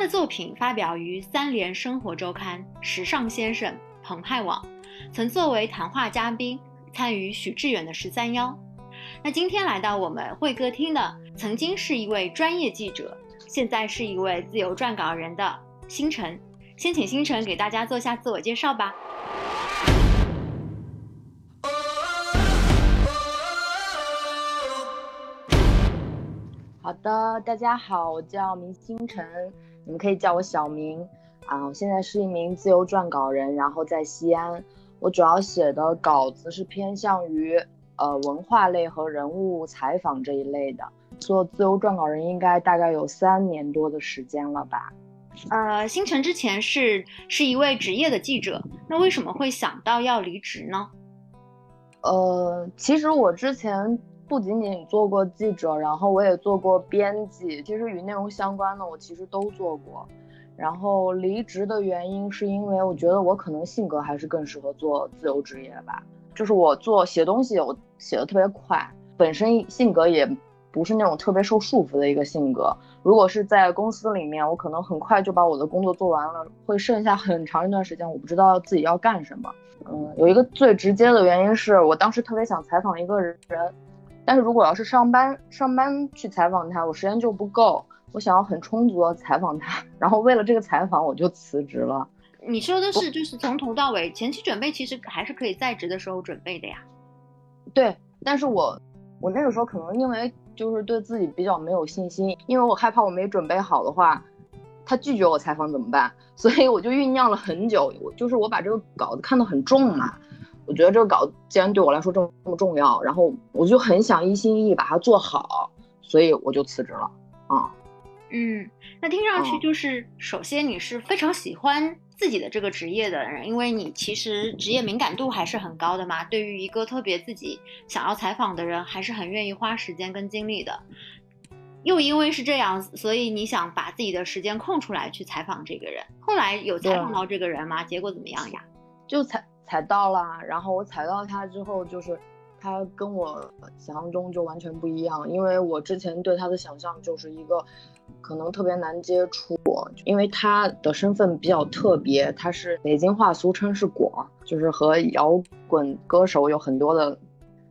的作品发表于《三联生活周刊》《时尚先生》《澎湃网》，曾作为谈话嘉宾参与许志远的十三邀。那今天来到我们会歌厅的，曾经是一位专业记者，现在是一位自由撰稿人的星辰。先请星辰给大家做下自我介绍吧。好的，大家好，我叫明星辰，你们可以叫我小明啊。我现在是一名自由撰稿人，然后在西安。我主要写的稿子是偏向于呃文化类和人物采访这一类的。做自由撰稿人应该大概有三年多的时间了吧。呃，星辰之前是是一位职业的记者，那为什么会想到要离职呢？呃，其实我之前。不仅仅做过记者，然后我也做过编辑，其实与内容相关的我其实都做过。然后离职的原因是因为我觉得我可能性格还是更适合做自由职业吧。就是我做写东西，我写的特别快，本身性格也不是那种特别受束缚的一个性格。如果是在公司里面，我可能很快就把我的工作做完了，会剩下很长一段时间我不知道自己要干什么。嗯，有一个最直接的原因是我当时特别想采访一个人。但是如果要是上班上班去采访他，我时间就不够。我想要很充足的采访他，然后为了这个采访，我就辞职了。你说的是就是从头到尾前期准备，其实还是可以在职的时候准备的呀。对，但是我我那个时候可能因为就是对自己比较没有信心，因为我害怕我没准备好的话，他拒绝我采访怎么办？所以我就酝酿了很久，我就是我把这个稿子看得很重嘛。我觉得这个稿既然对我来说这么重要，然后我就很想一心一意把它做好，所以我就辞职了。啊，嗯，那听上去就是，首先你是非常喜欢自己的这个职业的人，因为你其实职业敏感度还是很高的嘛。对于一个特别自己想要采访的人，还是很愿意花时间跟精力的。又因为是这样，所以你想把自己的时间空出来去采访这个人。后来有采访到这个人吗？结果怎么样呀？就采。踩到了，然后我踩到他之后，就是他跟我想象中就完全不一样，因为我之前对他的想象就是一个可能特别难接触，因为他的身份比较特别，他是北京话俗称是果，就是和摇滚歌手有很多的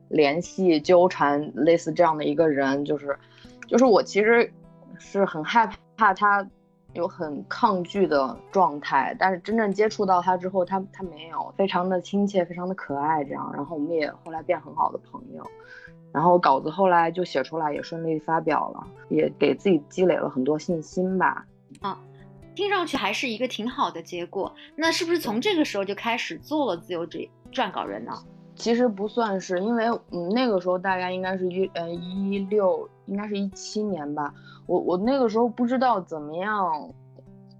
联系纠缠，类似这样的一个人，就是就是我其实是很害怕他。有很抗拒的状态，但是真正接触到他之后，他他没有，非常的亲切，非常的可爱，这样，然后我们也后来变很好的朋友，然后稿子后来就写出来，也顺利发表了，也给自己积累了很多信心吧。啊，听上去还是一个挺好的结果。那是不是从这个时候就开始做了自由职撰稿人呢？其实不算是，因为嗯那个时候大概应该是一呃一六，应该是一七年吧。我我那个时候不知道怎么样，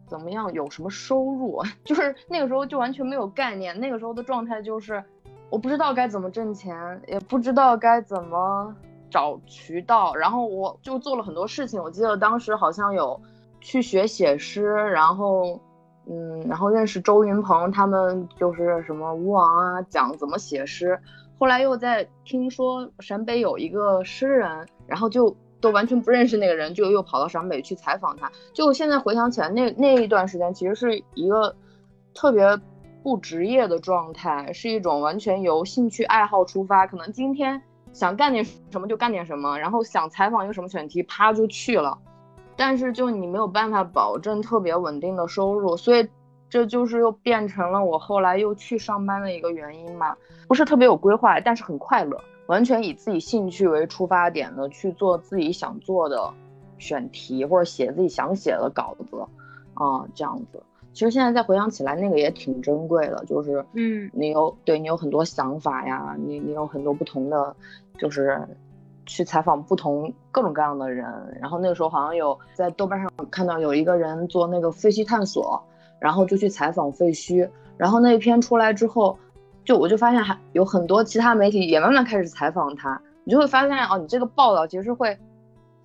怎么样有什么收入，就是那个时候就完全没有概念。那个时候的状态就是，我不知道该怎么挣钱，也不知道该怎么找渠道。然后我就做了很多事情。我记得当时好像有去学写诗，然后嗯，然后认识周云鹏他们，就是什么吴王啊，讲怎么写诗。后来又在听说陕北有一个诗人，然后就。都完全不认识那个人，就又跑到陕北去采访他。就现在回想起来，那那一段时间其实是一个特别不职业的状态，是一种完全由兴趣爱好出发，可能今天想干点什么就干点什么，然后想采访一个什么选题，啪就去了。但是就你没有办法保证特别稳定的收入，所以这就是又变成了我后来又去上班的一个原因嘛。不是特别有规划，但是很快乐。完全以自己兴趣为出发点的去做自己想做的选题，或者写自己想写的稿子，啊，这样子。其实现在再回想起来，那个也挺珍贵的，就是嗯，你有对你有很多想法呀，你你有很多不同的，就是去采访不同各种各样的人。然后那个时候好像有在豆瓣上看到有一个人做那个废墟探索，然后就去采访废墟，然后那一篇出来之后。就我就发现还有很多其他媒体也慢慢开始采访他，你就会发现哦，你这个报道其实会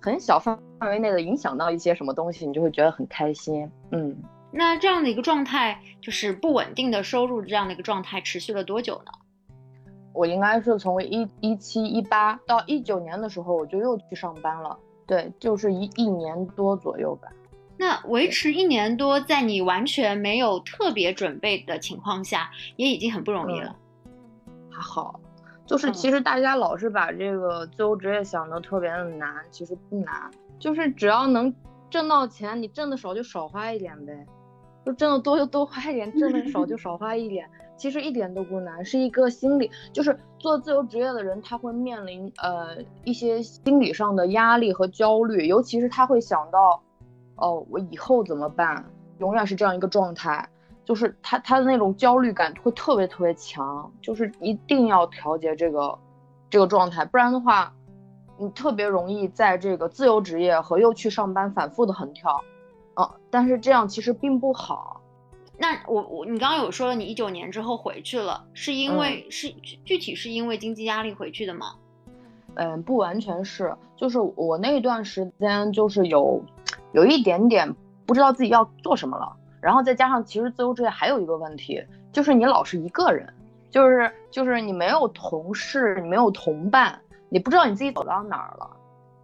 很小范范围内的影响到一些什么东西，你就会觉得很开心。嗯，那这样的一个状态，就是不稳定的收入这样的一个状态，持续了多久呢？我应该是从一一七一八到一九年的时候，我就又去上班了。对，就是一一年多左右吧。那维持一年多，在你完全没有特别准备的情况下，也已经很不容易了。还好，就是其实大家老是把这个自由职业想的特别的难，其实不难，就是只要能挣到钱，你挣的少就少花一点呗，就挣的多就多花一点，挣的少就少花一点，其实一点都不难，是一个心理，就是做自由职业的人他会面临呃一些心理上的压力和焦虑，尤其是他会想到。哦，我以后怎么办？永远是这样一个状态，就是他他的那种焦虑感会特别特别强，就是一定要调节这个这个状态，不然的话，你特别容易在这个自由职业和又去上班反复的横跳，嗯，但是这样其实并不好。那我我你刚刚有说了，你一九年之后回去了，是因为是具体是因为经济压力回去的吗？嗯，不完全是，就是我那段时间就是有。有一点点不知道自己要做什么了，然后再加上其实自由职业还有一个问题，就是你老是一个人，就是就是你没有同事，你没有同伴，你不知道你自己走到哪儿了，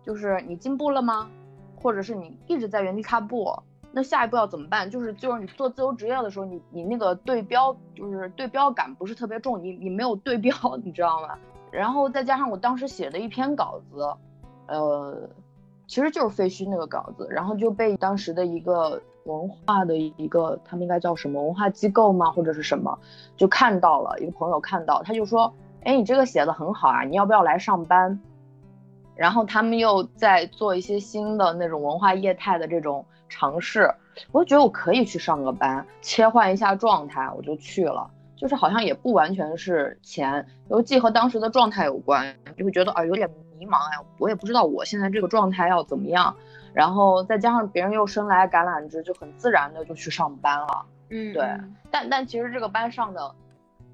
就是你进步了吗？或者是你一直在原地踏步，那下一步要怎么办？就是就是你做自由职业的时候，你你那个对标就是对标感不是特别重，你你没有对标，你知道吗？然后再加上我当时写的一篇稿子，呃。其实就是废墟那个稿子，然后就被当时的一个文化的一个，他们应该叫什么文化机构吗，或者是什么，就看到了一个朋友看到，他就说，哎，你这个写的很好啊，你要不要来上班？然后他们又在做一些新的那种文化业态的这种尝试，我就觉得我可以去上个班，切换一下状态，我就去了。就是好像也不完全是钱，尤其和当时的状态有关，就会觉得啊有点。迷茫呀，我也不知道我现在这个状态要怎么样，然后再加上别人又生来橄榄枝，就很自然的就去上班了。嗯，对。但但其实这个班上的，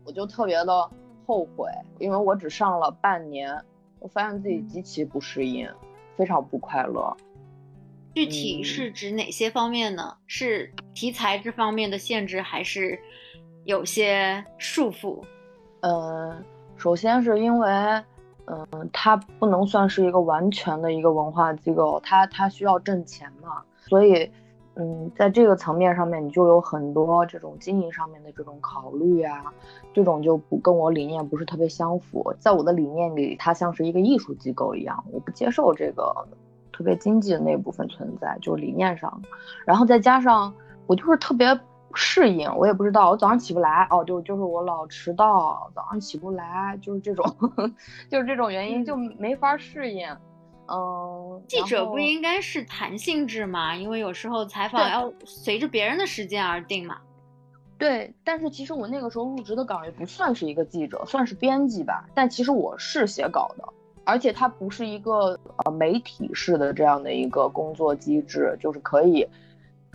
我就特别的后悔，因为我只上了半年，我发现自己极其不适应，非常不快乐。具体是指哪些方面呢？是题材这方面的限制，还是有些束缚？呃，首先是因为。嗯，它不能算是一个完全的一个文化机构，它它需要挣钱嘛，所以，嗯，在这个层面上面，你就有很多这种经营上面的这种考虑啊，这种就不跟我理念不是特别相符。在我的理念里，它像是一个艺术机构一样，我不接受这个特别经济的那部分存在，就是理念上。然后再加上我就是特别。适应我也不知道，我早上起不来哦，就就是我老迟到，早上起不来，就是这种，就是这种原因就没法适应。嗯，记者不应该是弹性制吗？因为有时候采访要随着别人的时间而定嘛。对，但是其实我那个时候入职的岗位不算是一个记者，算是编辑吧。但其实我是写稿的，而且它不是一个呃媒体式的这样的一个工作机制，就是可以。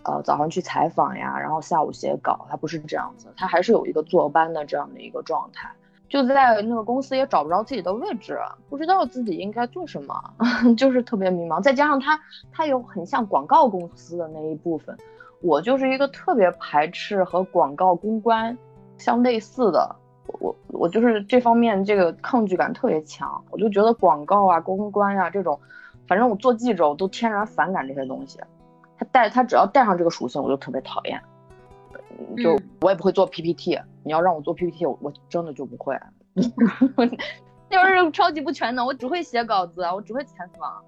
呃，早上去采访呀，然后下午写稿，它不是这样子，它还是有一个坐班的这样的一个状态，就在那个公司也找不着自己的位置，不知道自己应该做什么，就是特别迷茫。再加上他，他有很像广告公司的那一部分，我就是一个特别排斥和广告公关相类似的，我我就是这方面这个抗拒感特别强，我就觉得广告啊、公关呀这种，反正我做记者我都天然反感这些东西。他带他只要带上这个属性，我就特别讨厌。就我也不会做 PPT，你要让我做 PPT，我我真的就不会。就是超级不全能，我只会写稿子，我只会采访。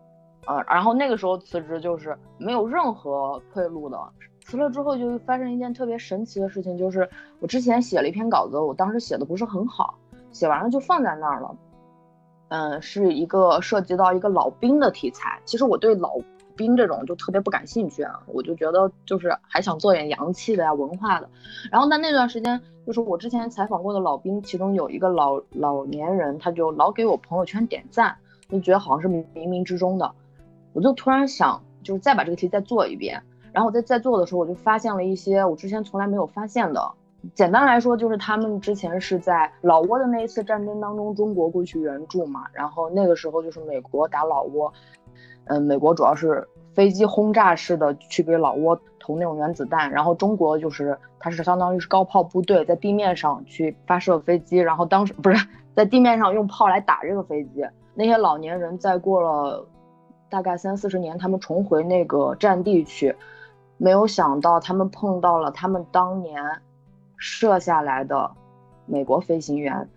呃，然后那个时候辞职就是没有任何退路的。辞了之后就发生一件特别神奇的事情，就是我之前写了一篇稿子，我当时写的不是很好，写完了就放在那儿了。嗯，是一个涉及到一个老兵的题材。其实我对老兵这种就特别不感兴趣啊，我就觉得就是还想做点洋气的呀、文化的。然后在那段时间，就是我之前采访过的老兵，其中有一个老老年人，他就老给我朋友圈点赞，就觉得好像是冥冥之中的。我就突然想，就是再把这个题再做一遍。然后我在在做的时候，我就发现了一些我之前从来没有发现的。简单来说，就是他们之前是在老挝的那一次战争当中，中国过去援助嘛。然后那个时候就是美国打老挝。嗯，美国主要是飞机轰炸式的去给老挝投那种原子弹，然后中国就是它是相当于是高炮部队在地面上去发射飞机，然后当时不是在地面上用炮来打这个飞机。那些老年人再过了大概三四十年，他们重回那个战地去，没有想到他们碰到了他们当年射下来的美国飞行员。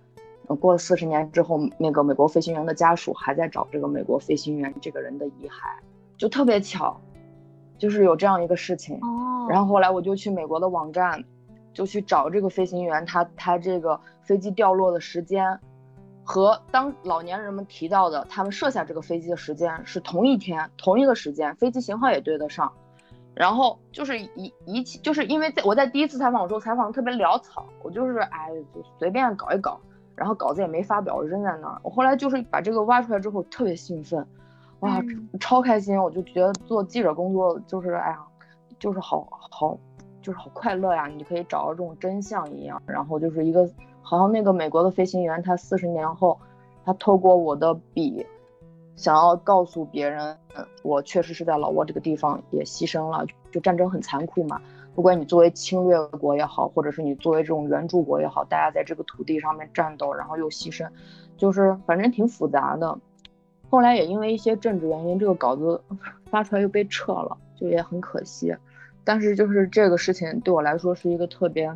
过了四十年之后，那个美国飞行员的家属还在找这个美国飞行员这个人的遗骸，就特别巧，就是有这样一个事情。哦。然后后来我就去美国的网站，就去找这个飞行员，他他这个飞机掉落的时间，和当老年人们提到的他们设下这个飞机的时间是同一天，同一个时间，飞机型号也对得上。然后就是一一起，就是因为在我在第一次采访的时候采访的特别潦草，我就是哎就随便搞一搞。然后稿子也没发表，扔在那儿。我后来就是把这个挖出来之后，特别兴奋，哇，超开心！我就觉得做记者工作就是哎呀，就是好好，就是好快乐呀！你可以找到这种真相一样。然后就是一个，好像那个美国的飞行员，他四十年后，他透过我的笔，想要告诉别人，我确实是在老挝这个地方也牺牲了。就战争很残酷嘛。不管你作为侵略国也好，或者是你作为这种援助国也好，大家在这个土地上面战斗，然后又牺牲，就是反正挺复杂的。后来也因为一些政治原因，这个稿子 发出来又被撤了，就也很可惜。但是就是这个事情对我来说是一个特别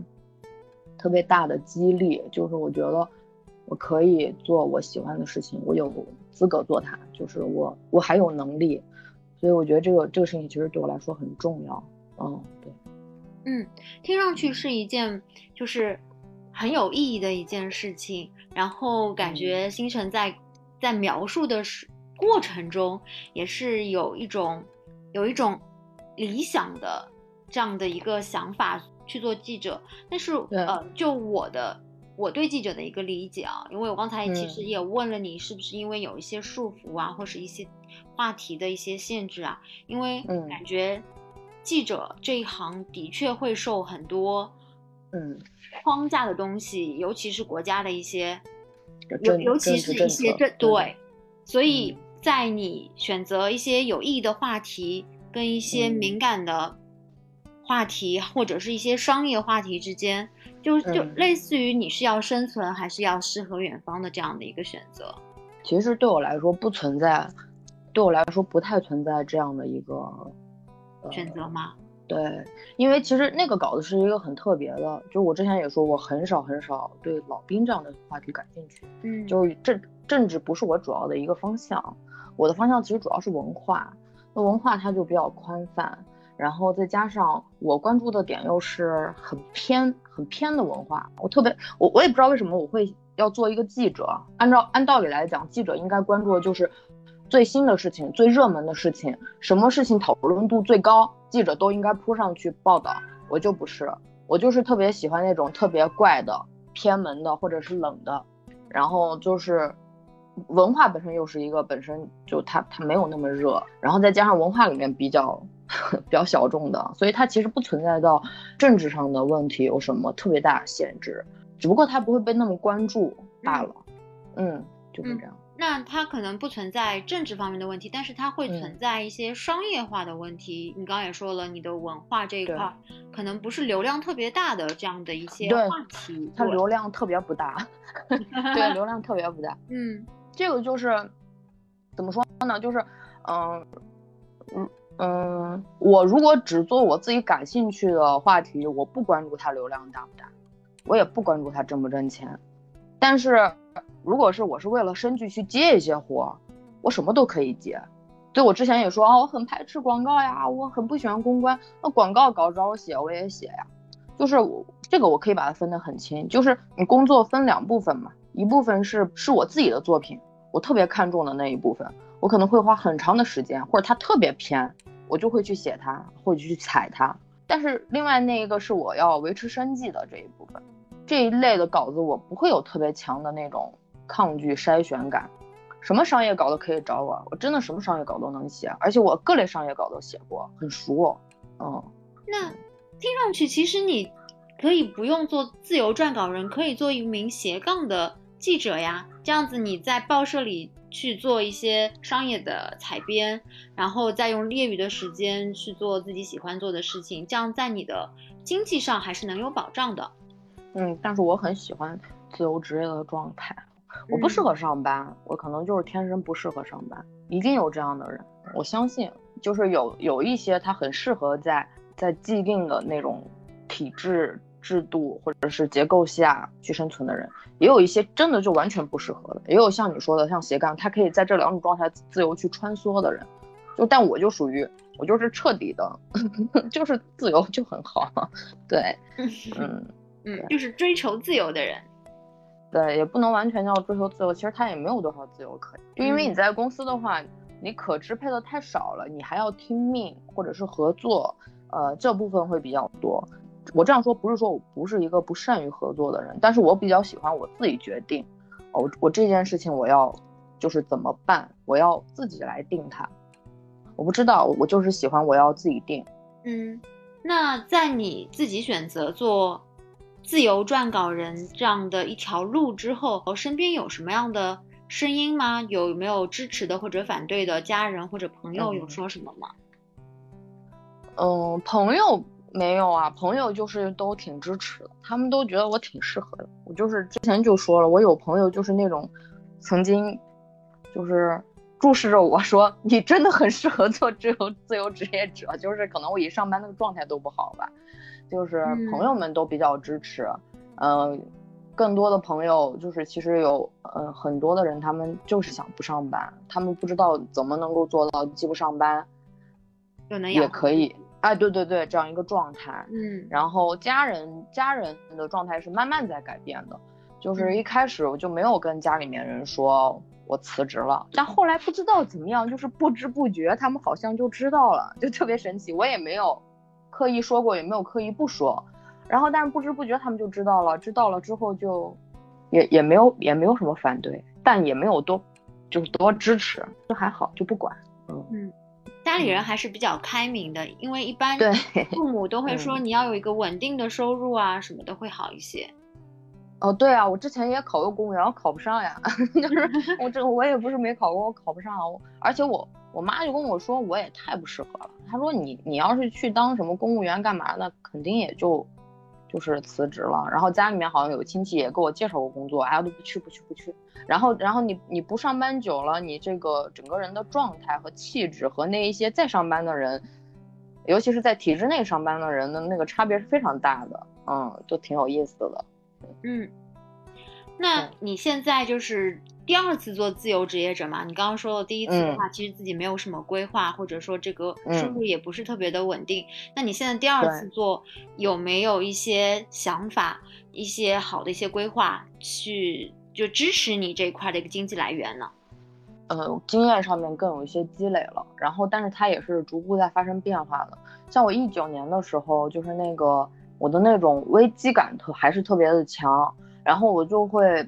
特别大的激励，就是我觉得我可以做我喜欢的事情，我有资格做它，就是我我还有能力，所以我觉得这个这个事情其实对我来说很重要。嗯，对。嗯，听上去是一件就是很有意义的一件事情，然后感觉星辰在在描述的是过程中，也是有一种有一种理想的这样的一个想法去做记者。但是呃，就我的我对记者的一个理解啊，因为我刚才其实也问了你，是不是因为有一些束缚啊，或是一些话题的一些限制啊？因为感觉。记者这一行的确会受很多，嗯，框架的东西，尤其是国家的一些，尤尤其是一些这对，所以在你选择一些有意义的话题跟一些敏感的话题，或者是一些商业话题之间，就就类似于你是要生存还是要诗和远方的这样的一个选择。其实对我来说不存在，对我来说不太存在这样的一个。选择吗？对，因为其实那个稿子是一个很特别的，就我之前也说，我很少很少对老兵这样的话题感兴趣。嗯，就是政政治不是我主要的一个方向，我的方向其实主要是文化。那文化它就比较宽泛，然后再加上我关注的点又是很偏很偏的文化，我特别我我也不知道为什么我会要做一个记者。按照按道理来讲，记者应该关注的就是。最新的事情、最热门的事情，什么事情讨论度最高，记者都应该扑上去报道。我就不是，我就是特别喜欢那种特别怪的、偏门的或者是冷的，然后就是文化本身又是一个本身就它它没有那么热，然后再加上文化里面比较 比较小众的，所以它其实不存在到政治上的问题有什么特别大的限制，只不过它不会被那么关注罢了。嗯，就是这样。那它可能不存在政治方面的问题，但是它会存在一些商业化的问题。你刚刚也说了，你的文化这一块可能不是流量特别大的这样的一些话题，它流量特别不大，对，流量特别不大。嗯，这个就是怎么说呢？就是，嗯，嗯嗯，我如果只做我自己感兴趣的话题，我不关注它流量大不大，我也不关注它挣不挣钱，但是。如果是我是为了生计去接一些活，我什么都可以接。对我之前也说啊，我很排斥广告呀，我很不喜欢公关。那广告稿找我写，我也写呀。就是我这个我可以把它分得很清，就是你工作分两部分嘛，一部分是是我自己的作品，我特别看重的那一部分，我可能会花很长的时间，或者它特别偏，我就会去写它，或者去踩它。但是另外那一个是我要维持生计的这一部分，这一类的稿子我不会有特别强的那种。抗拒筛选感，什么商业稿都可以找我，我真的什么商业稿都能写，而且我各类商业稿都写过，很熟。嗯，那听上去其实你可以不用做自由撰稿人，可以做一名斜杠的记者呀。这样子你在报社里去做一些商业的采编，然后再用业余的时间去做自己喜欢做的事情，这样在你的经济上还是能有保障的。嗯，但是我很喜欢自由职业的状态。我不适合上班，我可能就是天生不适合上班。一定有这样的人，我相信，就是有有一些他很适合在在既定的那种体制制度或者是结构下去生存的人，也有一些真的就完全不适合的，也有像你说的像斜杠，他可以在这两种状态自由去穿梭的人。就但我就属于我就是彻底的，就是自由就很好。对，嗯嗯，就是追求自由的人。对，也不能完全叫追求自由，其实他也没有多少自由可以，就因为你在公司的话，你可支配的太少了，你还要听命或者是合作，呃，这部分会比较多。我这样说不是说我不是一个不善于合作的人，但是我比较喜欢我自己决定，我我这件事情我要就是怎么办，我要自己来定它。我不知道，我就是喜欢我要自己定。嗯，那在你自己选择做。自由撰稿人这样的一条路之后，身边有什么样的声音吗？有没有支持的或者反对的家人或者朋友有说什么吗？嗯，朋友没有啊，朋友就是都挺支持的，他们都觉得我挺适合的。我就是之前就说了，我有朋友就是那种曾经就是注视着我说，你真的很适合做自由自由职业者，就是可能我一上班那个状态都不好吧。就是朋友们都比较支持，嗯，更多的朋友就是其实有，嗯，很多的人他们就是想不上班，他们不知道怎么能够做到既不上班，又能也可以，哎，对对对，这样一个状态，嗯，然后家人家人的状态是慢慢在改变的，就是一开始我就没有跟家里面人说我辞职了，但后来不知道怎么样，就是不知不觉他们好像就知道了，就特别神奇，我也没有。刻意说过也没有刻意不说，然后但是不知不觉他们就知道了，知道了之后就也也没有也没有什么反对，但也没有多就是多支持，就还好就不管。嗯嗯，家里人还是比较开明的，因为一般对父母都会说你要有一个稳定的收入啊什么的会好一些。哦对啊，我之前也考过公务员，我考不上呀，就是我这我也不是没考过，我考不上，而且我。我妈就跟我说，我也太不适合了。她说你你要是去当什么公务员干嘛的，肯定也就就是辞职了。然后家里面好像有亲戚也给我介绍过工作，哎，我都不去不去不去。然后然后你你不上班久了，你这个整个人的状态和气质和那一些在上班的人，尤其是在体制内上班的人的那个差别是非常大的，嗯，就挺有意思的。嗯，那你现在就是。第二次做自由职业者嘛，你刚刚说的第一次的话，其实自己没有什么规划，或者说这个收入也不是特别的稳定。那你现在第二次做，有没有一些想法、一些好的一些规划，去就支持你这一块的一个经济来源呢？呃，经验上面更有一些积累了，然后但是它也是逐步在发生变化的。像我一九年的时候，就是那个我的那种危机感特还是特别的强，然后我就会。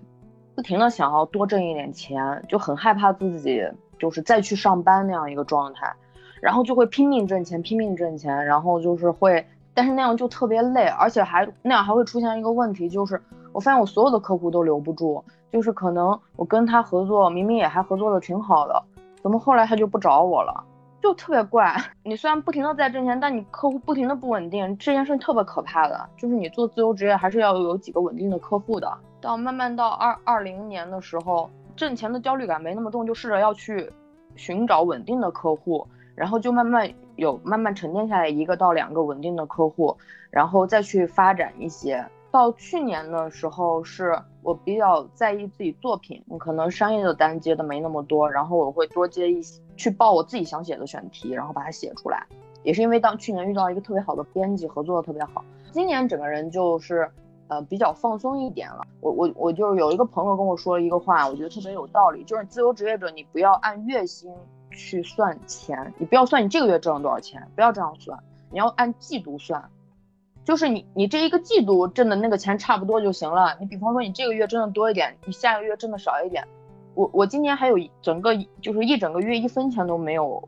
不停的想要多挣一点钱，就很害怕自己就是再去上班那样一个状态，然后就会拼命挣钱，拼命挣钱，然后就是会，但是那样就特别累，而且还那样还会出现一个问题，就是我发现我所有的客户都留不住，就是可能我跟他合作，明明也还合作的挺好的，怎么后来他就不找我了，就特别怪。你虽然不停的在挣钱，但你客户不停的不稳定，这件事特别可怕的，就是你做自由职业还是要有几个稳定的客户的。到慢慢到二二零年的时候，挣钱的焦虑感没那么重，就试着要去寻找稳定的客户，然后就慢慢有慢慢沉淀下来一个到两个稳定的客户，然后再去发展一些。到去年的时候，是我比较在意自己作品，可能商业的单接的没那么多，然后我会多接一些去报我自己想写的选题，然后把它写出来。也是因为当去年遇到一个特别好的编辑，合作的特别好，今年整个人就是。呃，比较放松一点了。我我我就是有一个朋友跟我说了一个话，我觉得特别有道理，就是自由职业者，你不要按月薪去算钱，你不要算你这个月挣了多少钱，不要这样算，你要按季度算，就是你你这一个季度挣的那个钱差不多就行了。你比方说你这个月挣的多一点，你下个月挣的少一点。我我今年还有整个就是一整个月一分钱都没有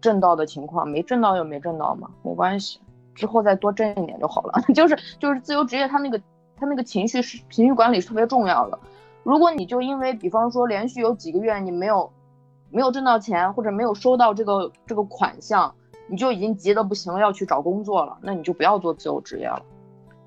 挣到的情况，没挣到就没挣到嘛，没关系，之后再多挣一点就好了。就是就是自由职业他那个。他那个情绪是情绪管理特别重要的。如果你就因为，比方说连续有几个月你没有没有挣到钱，或者没有收到这个这个款项，你就已经急得不行了，要去找工作了，那你就不要做自由职业了。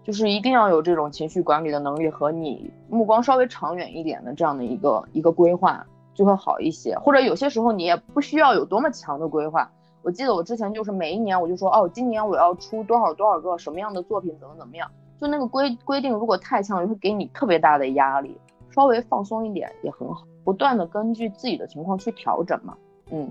就是一定要有这种情绪管理的能力和你目光稍微长远一点的这样的一个一个规划，就会好一些。或者有些时候你也不需要有多么强的规划。我记得我之前就是每一年我就说哦，今年我要出多少多少个什么样的作品，怎么怎么样。就那个规规定如果太强，会给你特别大的压力。稍微放松一点也很好，不断的根据自己的情况去调整嘛。嗯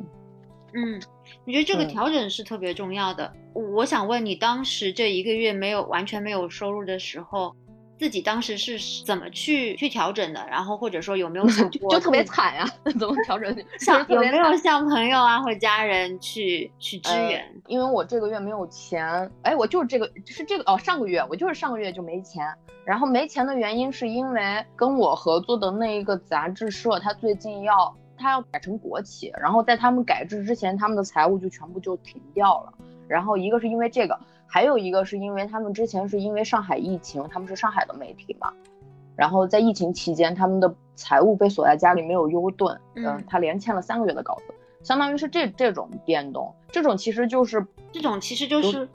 嗯，你觉得这个调整是特别重要的。我想问你，当时这一个月没有完全没有收入的时候。自己当时是怎么去去调整的？然后或者说有没有想 过就特别惨呀？怎么调整？像有没有向朋友啊或家人去去支援？因为我这个月没有钱，哎，我就是这个是这个哦，上个月我就是上个月就没钱。然后没钱的原因是因为跟我合作的那一个杂志社，他最近要他要改成国企，然后在他们改制之前，他们的财务就全部就停掉了。然后一个是因为这个。还有一个是因为他们之前是因为上海疫情，他们是上海的媒体嘛，然后在疫情期间，他们的财务被锁在家里没有优盾，嗯，他连欠了三个月的稿子，相当于是这这种变动，这种其实就是这种其实就是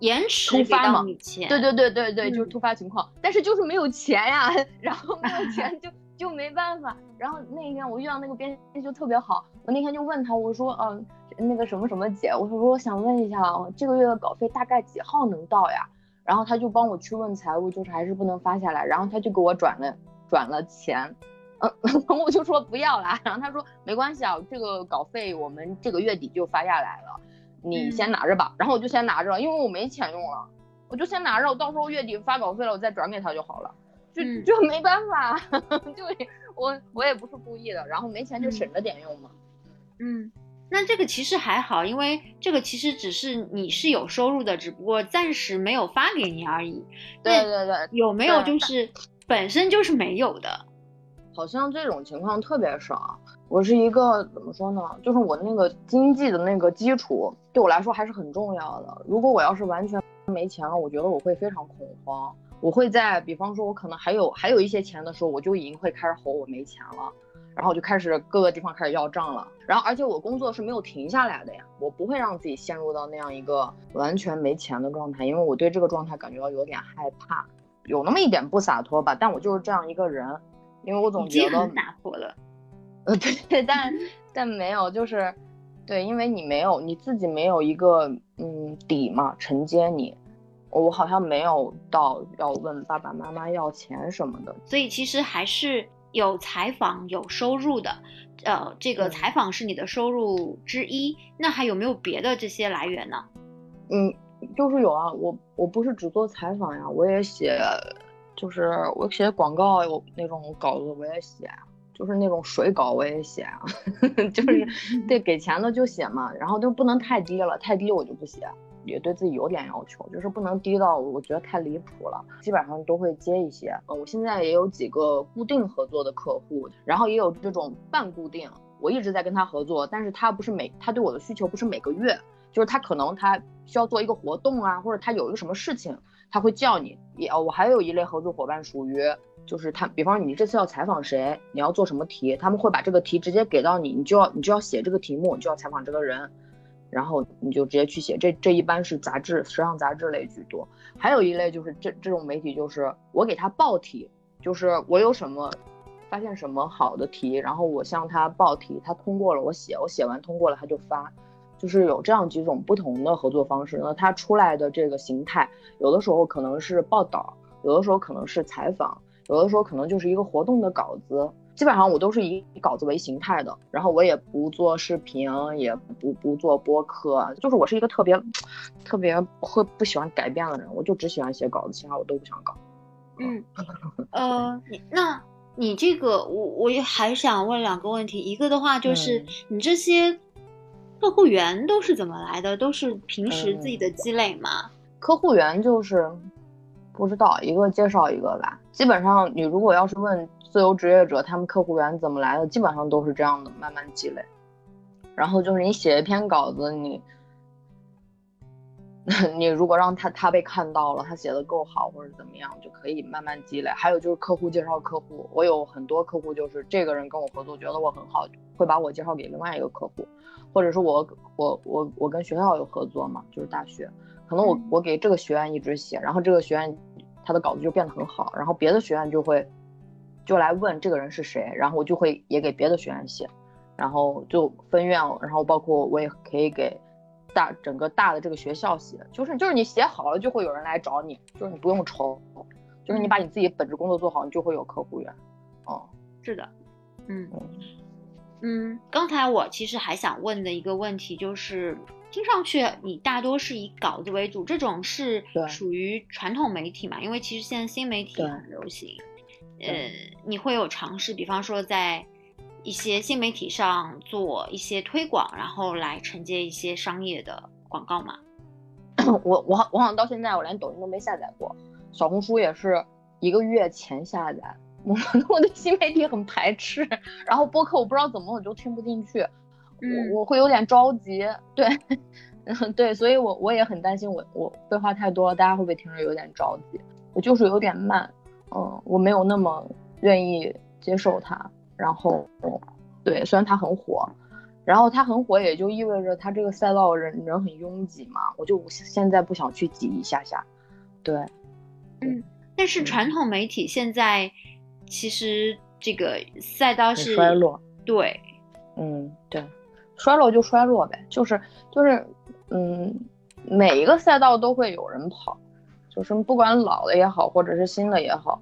延迟突发嘛，对对对对对，就是突发情况，但是就是没有钱呀，然后没有钱 就就没办法，然后那天我遇到那个编辑就特别好，我那天就问他，我说嗯。那个什么什么姐，我说我想问一下，这个月的稿费大概几号能到呀？然后他就帮我去问财务，就是还是不能发下来。然后他就给我转了转了钱，嗯，我就说不要啦。然后他说没关系啊，这个稿费我们这个月底就发下来了，你先拿着吧。然后我就先拿着，因为我没钱用了，我就先拿着，我到时候月底发稿费了，我再转给他就好了。就就没办法，就我我也不是故意的，然后没钱就省着点用嘛，嗯。那这个其实还好，因为这个其实只是你是有收入的，只不过暂时没有发给你而已。对对对，有没有就是本身就是没有的？好像这种情况特别少。我是一个怎么说呢？就是我那个经济的那个基础对我来说还是很重要的。如果我要是完全没钱了，我觉得我会非常恐慌。我会在比方说我可能还有还有一些钱的时候，我就已经会开始吼我没钱了。然后我就开始各个地方开始要账了，然后而且我工作是没有停下来的呀，我不会让自己陷入到那样一个完全没钱的状态，因为我对这个状态感觉到有点害怕，有那么一点不洒脱吧，但我就是这样一个人，因为我总觉得洒脱了，呃对，但但没有，就是对，因为你没有你自己没有一个嗯底嘛承接你，我好像没有到要问爸爸妈妈要钱什么的，所以其实还是。有采访有收入的，呃，这个采访是你的收入之一，那还有没有别的这些来源呢？嗯，就是有啊，我我不是只做采访呀，我也写，就是我写广告有那种稿子我也写，就是那种水稿我也写啊，就是 对给钱的就写嘛，然后就不能太低了，太低我就不写。也对自己有点要求，就是不能低到我觉得太离谱了。基本上都会接一些。嗯，我现在也有几个固定合作的客户，然后也有这种半固定。我一直在跟他合作，但是他不是每他对我的需求不是每个月，就是他可能他需要做一个活动啊，或者他有一个什么事情，他会叫你。也，我还有一类合作伙伴属于就是他，比方你这次要采访谁，你要做什么题，他们会把这个题直接给到你，你就要你就要写这个题目，你就要采访这个人。然后你就直接去写，这这一般是杂志、时尚杂志类居多。还有一类就是这这种媒体，就是我给他报题，就是我有什么发现什么好的题，然后我向他报题，他通过了我写，我写完通过了他就发，就是有这样几种不同的合作方式。那他出来的这个形态，有的时候可能是报道，有的时候可能是采访，有的时候可能就是一个活动的稿子。基本上我都是以稿子为形态的，然后我也不做视频，也不不做播客，就是我是一个特别特别会不喜欢改变的人，我就只喜欢写稿子，其他我都不想搞。嗯，呃，你那你这个我我也还想问两个问题，一个的话就是你这些客户源都是怎么来的？都是平时自己的积累吗？客户源就是不知道一个介绍一个吧。基本上你如果要是问。自由职业者他们客户源怎么来的？基本上都是这样的，慢慢积累。然后就是你写一篇稿子，你 你如果让他他被看到了，他写的够好或者怎么样，就可以慢慢积累。还有就是客户介绍客户，我有很多客户就是这个人跟我合作，觉得我很好，会把我介绍给另外一个客户，或者是我我我我跟学校有合作嘛，就是大学，可能我我给这个学院一直写，然后这个学院他的稿子就变得很好，然后别的学院就会。就来问这个人是谁，然后我就会也给别的学员写，然后就分院，然后包括我也可以给大整个大的这个学校写，就是就是你写好了就会有人来找你，就是你不用愁，就是你把你自己本职工作做好，你就会有客户源。哦，是的，嗯嗯，刚才我其实还想问的一个问题就是，听上去你大多是以稿子为主，这种是属于传统媒体嘛？因为其实现在新媒体很流行，呃，你会有尝试，比方说在。一些新媒体上做一些推广，然后来承接一些商业的广告吗？我我我好像到现在我连抖音都没下载过，小红书也是一个月前下载。我 我对新媒体很排斥，然后播客我不知道怎么我就听不进去，我我会有点着急。对，对，所以我我也很担心我我废话太多了，大家会不会听着有点着急？我就是有点慢，嗯，我没有那么愿意接受它。然后，对，虽然它很火，然后它很火，也就意味着它这个赛道人人很拥挤嘛。我就现在不想去挤一下下，对，嗯。但是传统媒体现在其实这个赛道是衰落，对，嗯，对，衰落就衰落呗，就是就是，嗯，每一个赛道都会有人跑，就是不管老的也好，或者是新的也好。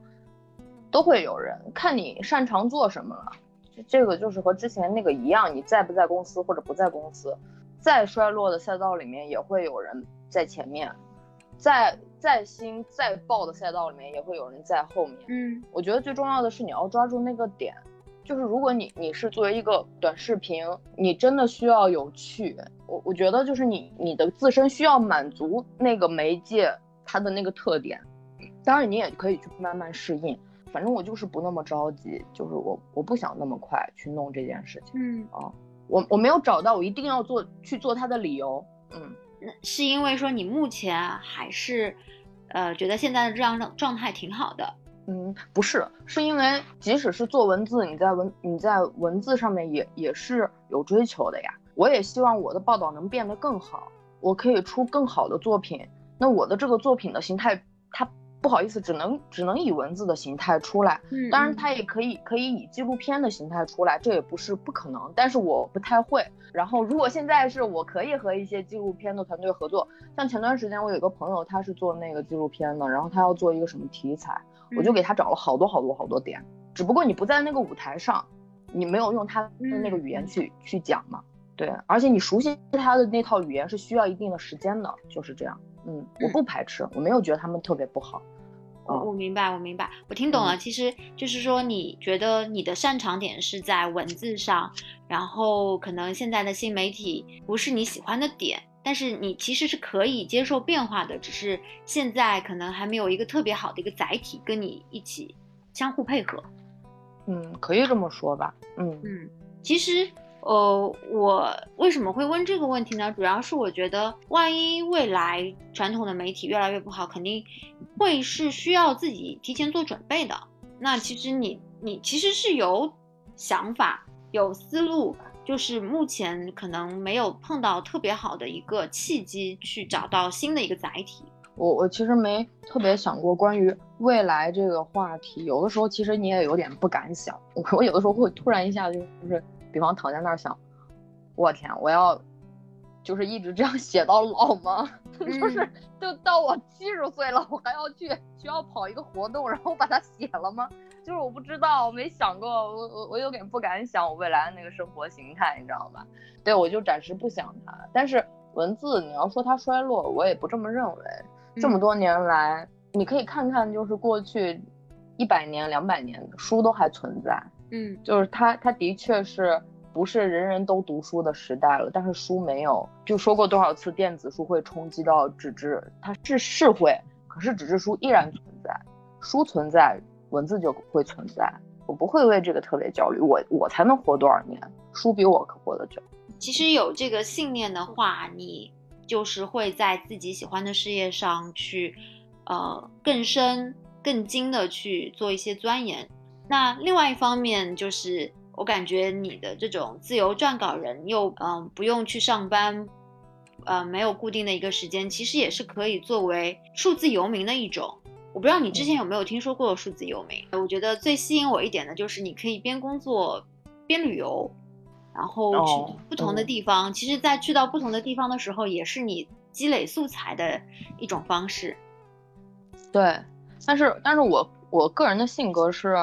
都会有人看你擅长做什么了，这个就是和之前那个一样，你在不在公司或者不在公司，再衰落的赛道里面也会有人在前面，在再新再爆的赛道里面也会有人在后面。嗯，我觉得最重要的是你要抓住那个点，就是如果你你是作为一个短视频，你真的需要有趣，我我觉得就是你你的自身需要满足那个媒介它的那个特点，当然你也可以去慢慢适应。反正我就是不那么着急，就是我我不想那么快去弄这件事情。嗯啊，我我没有找到我一定要做去做它的理由。嗯，那是因为说你目前还是，呃，觉得现在的这样状态挺好的。嗯，不是，是因为即使是做文字，你在文你在文字上面也也是有追求的呀。我也希望我的报道能变得更好，我可以出更好的作品。那我的这个作品的形态，它。不好意思，只能只能以文字的形态出来。嗯，当然它也可以可以以纪录片的形态出来，这也不是不可能。但是我不太会。然后如果现在是我可以和一些纪录片的团队合作，像前段时间我有个朋友，他是做那个纪录片的，然后他要做一个什么题材，我就给他找了好多好多好多点。只不过你不在那个舞台上，你没有用他的那个语言去去讲嘛。对，而且你熟悉他的那套语言是需要一定的时间的，就是这样。嗯，我不排斥，我没有觉得他们特别不好。我我明白，我明白，我听懂了。其实就是说，你觉得你的擅长点是在文字上，然后可能现在的新媒体不是你喜欢的点，但是你其实是可以接受变化的，只是现在可能还没有一个特别好的一个载体跟你一起相互配合。嗯，可以这么说吧。嗯嗯，其实。呃，我为什么会问这个问题呢？主要是我觉得，万一未来传统的媒体越来越不好，肯定会是需要自己提前做准备的。那其实你你其实是有想法、有思路，就是目前可能没有碰到特别好的一个契机去找到新的一个载体。我我其实没特别想过关于未来这个话题，有的时候其实你也有点不敢想。我有的时候会突然一下就就是。比方躺在那儿想，我天，我要就是一直这样写到老吗？就是就到我七十岁了，我还要去需要跑一个活动，然后把它写了吗？就是我不知道，我没想过，我我我有点不敢想我未来的那个生活形态，你知道吧？对，我就暂时不想它。但是文字，你要说它衰落，我也不这么认为。这么多年来，你可以看看，就是过去一百年、两百年的书都还存在。嗯，就是他他的确是不是人人都读书的时代了？但是书没有，就说过多少次电子书会冲击到纸质，它是是会，可是纸质书依然存在，书存在，文字就会存在。我不会为这个特别焦虑，我我才能活多少年？书比我可活得久。其实有这个信念的话，你就是会在自己喜欢的事业上去，呃，更深、更精的去做一些钻研。那另外一方面就是，我感觉你的这种自由撰稿人又嗯不用去上班，呃没有固定的一个时间，其实也是可以作为数字游民的一种。我不知道你之前有没有听说过数字游民？我觉得最吸引我一点的就是你可以边工作边旅游，然后去不同的地方。其实，在去到不同的地方的时候，也是你积累素材的一种方式。对，但是，但是我我个人的性格是，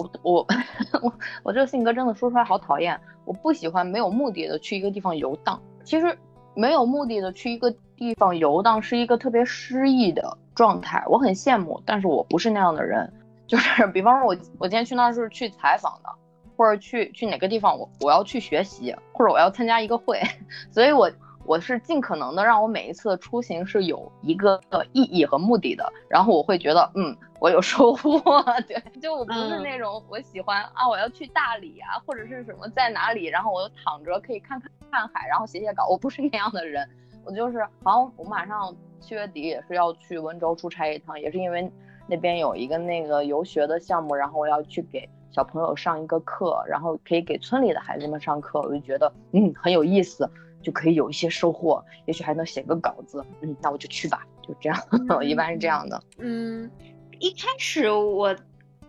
我我 我我这个性格真的说出来好讨厌。我不喜欢没有目的的去一个地方游荡。其实，没有目的的去一个地方游荡是一个特别诗意的状态，我很羡慕，但是我不是那样的人。就是，比方说，我我今天去那儿是去采访的，或者去去哪个地方，我我要去学习，或者我要参加一个会，所以我我是尽可能的让我每一次的出行是有一个意义和目的的，然后我会觉得，嗯，我有收获。对，就我不是那种我喜欢啊，我要去大理啊，或者是什么在哪里，然后我就躺着可以看看看海，然后写写稿，我不是那样的人。我就是，好像我马上七月底也是要去温州出差一趟，也是因为。那边有一个那个游学的项目，然后我要去给小朋友上一个课，然后可以给村里的孩子们上课，我就觉得嗯很有意思，就可以有一些收获，也许还能写个稿子，嗯，那我就去吧，就这样，我一般是这样的。嗯，一开始我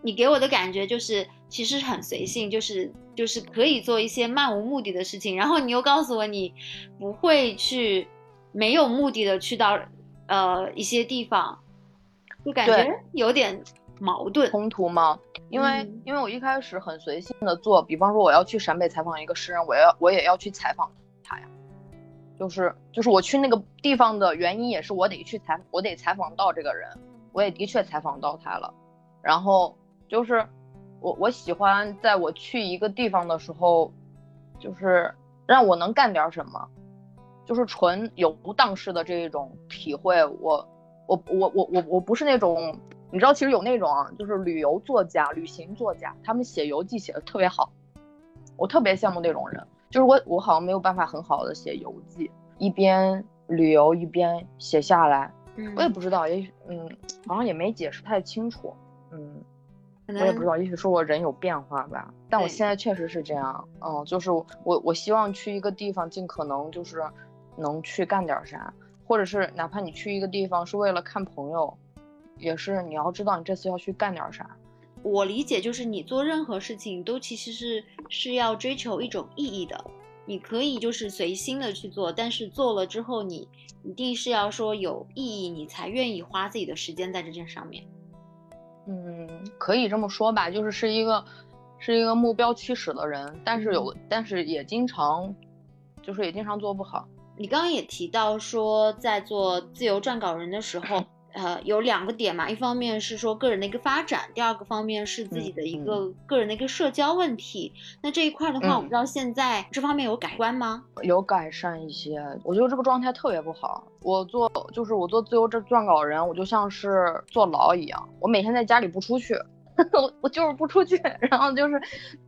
你给我的感觉就是其实很随性，就是就是可以做一些漫无目的的事情，然后你又告诉我你不会去没有目的的去到呃一些地方。就感觉有点矛盾冲突吗？因为因为我一开始很随性的做，比方说我要去陕北采访一个诗人，我要我也要去采访。就是就是我去那个地方的原因也是我得去采，我得采访到这个人，我也的确采访到他了。然后就是我我喜欢在我去一个地方的时候，就是让我能干点什么，就是纯游荡式的这一种体会我。我我我我我不是那种，你知道，其实有那种啊，就是旅游作家、旅行作家，他们写游记写的特别好，我特别羡慕那种人。就是我我好像没有办法很好的写游记，一边旅游一边写下来。嗯，我也不知道，也许嗯，好像也没解释太清楚。嗯，我也不知道，也许说我人有变化吧。但我现在确实是这样。嗯，就是我我希望去一个地方，尽可能就是能去干点啥。或者是哪怕你去一个地方是为了看朋友，也是你要知道你这次要去干点啥。我理解就是你做任何事情都其实是是要追求一种意义的。你可以就是随心的去做，但是做了之后你一定是要说有意义，你才愿意花自己的时间在这件上面。嗯，可以这么说吧，就是是一个是一个目标驱使的人，但是有但是也经常就是也经常做不好。你刚刚也提到说，在做自由撰稿人的时候，呃，有两个点嘛，一方面是说个人的一个发展，第二个方面是自己的一个个人的一个社交问题。那这一块的话，我不知道现在这方面有改观吗？有改善一些，我觉得这个状态特别不好。我做就是我做自由这撰稿人，我就像是坐牢一样，我每天在家里不出去。我我就是不出去，然后就是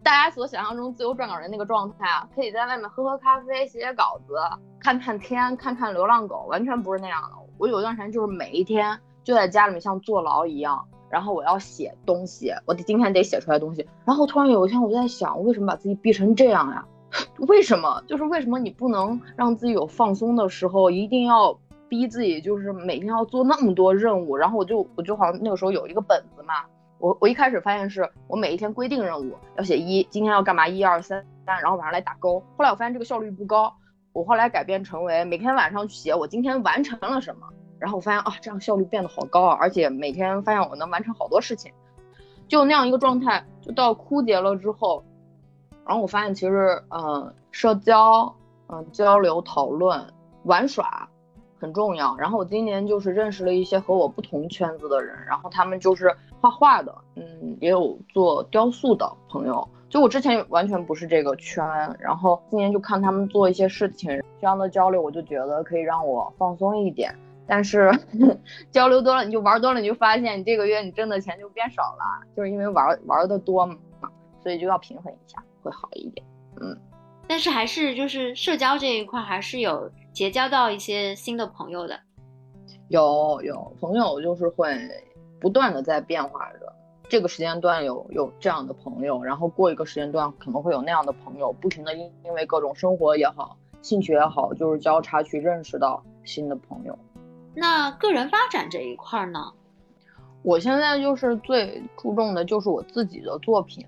大家所想象中自由撰稿人那个状态啊，可以在外面喝喝咖啡、写写稿子、看看天、看看流浪狗，完全不是那样的。我有段时间就是每一天就在家里面像坐牢一样，然后我要写东西，我得今天得写出来东西。然后突然有一天我就在想，我为什么把自己逼成这样呀？为什么？就是为什么你不能让自己有放松的时候，一定要逼自己就是每天要做那么多任务？然后我就我就好像那个时候有一个本子嘛。我我一开始发现是我每一天规定任务要写一，今天要干嘛一二三三，然后晚上来打勾。后来我发现这个效率不高，我后来改变成为每天晚上去写我今天完成了什么。然后我发现啊，这样效率变得好高啊，而且每天发现我能完成好多事情。就那样一个状态，就到枯竭了之后，然后我发现其实嗯，社交嗯交流讨论玩耍。很重要。然后我今年就是认识了一些和我不同圈子的人，然后他们就是画画的，嗯，也有做雕塑的朋友。就我之前完全不是这个圈，然后今年就看他们做一些事情，这样的交流我就觉得可以让我放松一点。但是 交流多了，你就玩多了，你就发现你这个月你挣的钱就变少了，就是因为玩玩的多嘛，所以就要平衡一下，会好一点。嗯，但是还是就是社交这一块还是有。结交到一些新的朋友的，有有朋友就是会不断的在变化着，这个时间段有有这样的朋友，然后过一个时间段可能会有那样的朋友，不停的因因为各种生活也好，兴趣也好，就是交叉去认识到新的朋友。那个人发展这一块呢？我现在就是最注重的就是我自己的作品，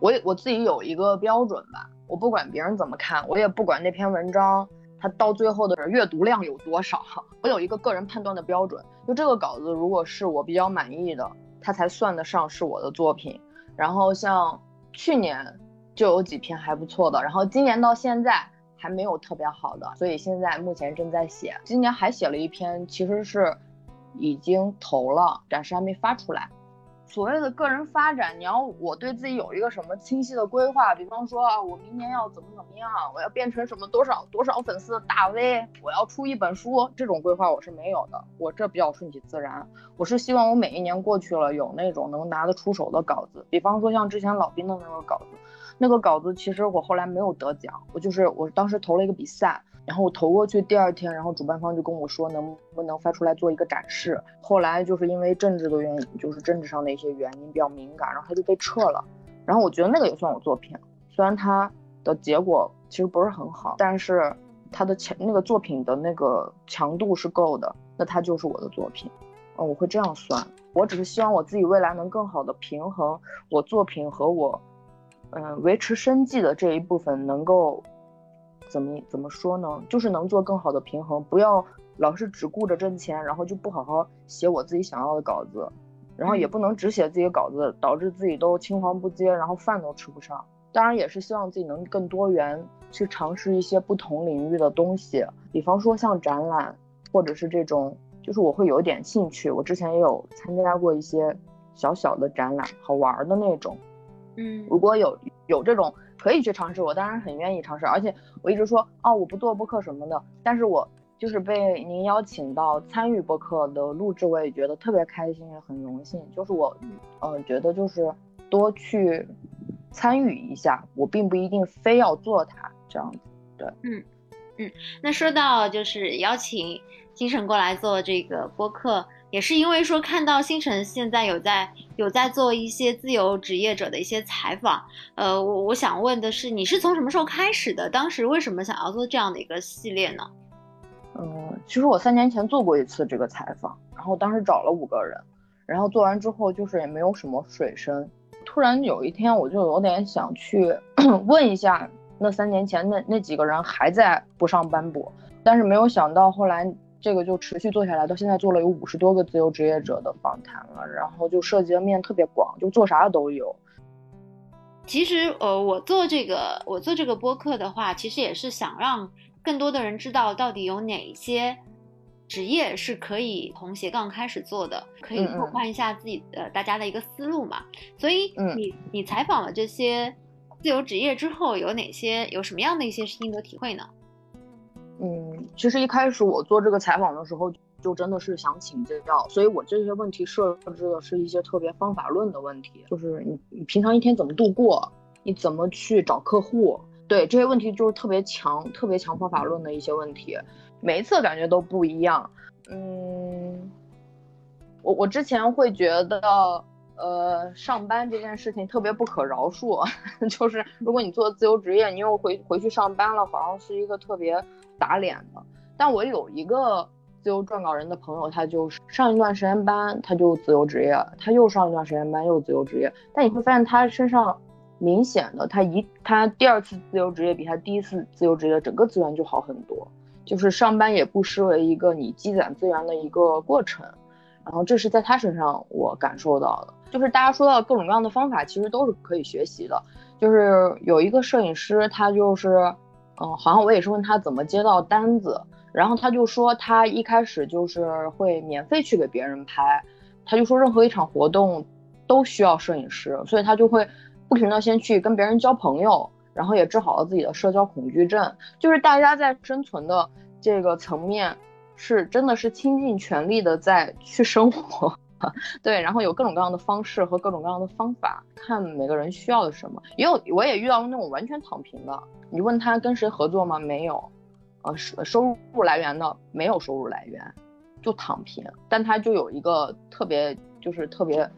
我我自己有一个标准吧。我不管别人怎么看，我也不管那篇文章它到最后的阅读量有多少，我有一个个人判断的标准。就这个稿子，如果是我比较满意的，它才算得上是我的作品。然后像去年就有几篇还不错的，然后今年到现在还没有特别好的，所以现在目前正在写。今年还写了一篇，其实是已经投了，暂时还没发出来。所谓的个人发展，你要我对自己有一个什么清晰的规划，比方说啊，我明年要怎么怎么样，我要变成什么多少多少粉丝的大 V，我要出一本书，这种规划我是没有的，我这比较顺其自然。我是希望我每一年过去了，有那种能拿得出手的稿子，比方说像之前老兵的那个稿子，那个稿子其实我后来没有得奖，我就是我当时投了一个比赛。然后我投过去第二天，然后主办方就跟我说能不能发出来做一个展示。后来就是因为政治的原因，就是政治上的一些原因比较敏感，然后他就被撤了。然后我觉得那个也算我作品，虽然它的结果其实不是很好，但是它的强那个作品的那个强度是够的，那它就是我的作品。嗯，我会这样算。我只是希望我自己未来能更好的平衡我作品和我，嗯，维持生计的这一部分能够。怎么怎么说呢？就是能做更好的平衡，不要老是只顾着挣钱，然后就不好好写我自己想要的稿子，然后也不能只写自己稿子，导致自己都青黄不接，然后饭都吃不上。当然也是希望自己能更多元，去尝试一些不同领域的东西，比方说像展览，或者是这种，就是我会有点兴趣。我之前也有参加过一些小小的展览，好玩的那种。嗯，如果有有这种。可以去尝试，我当然很愿意尝试，而且我一直说哦，我不做播客什么的，但是我就是被您邀请到参与播客的录制，我也觉得特别开心，也很荣幸。就是我，呃，觉得就是多去参与一下，我并不一定非要做它这样子。对，嗯嗯。那说到就是邀请金晨过来做这个播客。也是因为说看到星辰现在有在有在做一些自由职业者的一些采访，呃，我我想问的是，你是从什么时候开始的？当时为什么想要做这样的一个系列呢？嗯，其实我三年前做过一次这个采访，然后当时找了五个人，然后做完之后就是也没有什么水声。突然有一天我就有点想去 问一下，那三年前那那几个人还在不上班不？但是没有想到后来。这个就持续做下来，到现在做了有五十多个自由职业者的访谈了，然后就涉及的面特别广，就做啥都有。其实，呃，我做这个，我做这个播客的话，其实也是想让更多的人知道，到底有哪些职业是可以从斜杠开始做的，可以拓宽一下自己的大家的一个思路嘛。所以，你你采访了这些自由职业之后，有哪些有什么样的一些心得体会呢？嗯，其实一开始我做这个采访的时候，就真的是想请教，所以我这些问题设置的是一些特别方法论的问题，就是你你平常一天怎么度过，你怎么去找客户，对这些问题就是特别强、特别强方法论的一些问题，每一次感觉都不一样。嗯，我我之前会觉得。呃，上班这件事情特别不可饶恕，就是如果你做自由职业，你又回回去上班了，好像是一个特别打脸的。但我有一个自由撰稿人的朋友，他就是上一段时间班，他就自由职业，他又上一段时间班，又自由职业。但你会发现他身上明显的，他一他第二次自由职业比他第一次自由职业整个资源就好很多，就是上班也不失为一个你积攒资源的一个过程。然后这是在他身上我感受到的，就是大家说到各种各样的方法，其实都是可以学习的。就是有一个摄影师，他就是，嗯，好像我也是问他怎么接到单子，然后他就说他一开始就是会免费去给别人拍，他就说任何一场活动都需要摄影师，所以他就会不停的先去跟别人交朋友，然后也治好了自己的社交恐惧症。就是大家在生存的这个层面。是真的是倾尽全力的在去生活，对，然后有各种各样的方式和各种各样的方法，看每个人需要的什么。也有我也遇到那种完全躺平的，你问他跟谁合作吗？没有，呃，收收入来源的没有收入来源，就躺平。但他就有一个特别就是特别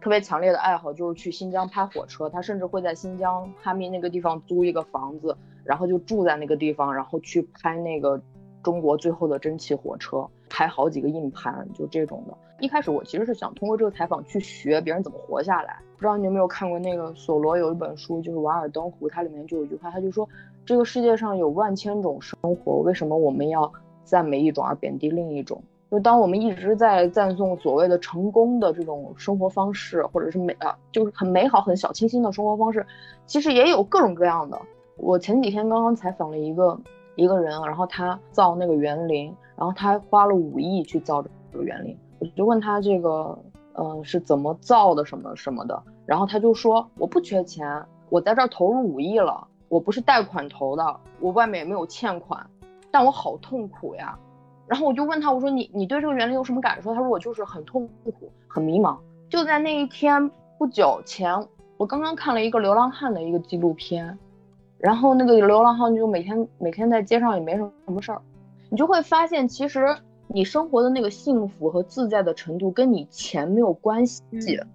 特别强烈的爱好，就是去新疆拍火车。他甚至会在新疆哈密那个地方租一个房子，然后就住在那个地方，然后去拍那个。中国最后的蒸汽火车，拍好几个硬盘，就这种的。一开始我其实是想通过这个采访去学别人怎么活下来。不知道你有没有看过那个索罗有一本书，就是《瓦尔登湖》，它里面就有一句话，他就说这个世界上有万千种生活，为什么我们要赞美一种而贬低另一种？就当我们一直在赞颂所谓的成功的这种生活方式，或者是美啊，就是很美好、很小清新的生活方式，其实也有各种各样的。我前几天刚刚采访了一个一个人，然后他造那个园林，然后他花了五亿去造这个园林。我就问他这个，呃，是怎么造的，什么什么的，然后他就说我不缺钱，我在这儿投入五亿了，我不是贷款投的，我外面也没有欠款，但我好痛苦呀。然后我就问他，我说你你对这个园林有什么感受？他说我就是很痛苦，很迷茫。就在那一天不久前，我刚刚看了一个流浪汉的一个纪录片，然后那个流浪汉就每天每天在街上也没什么什么事儿，你就会发现其实。你生活的那个幸福和自在的程度跟你钱没有关系，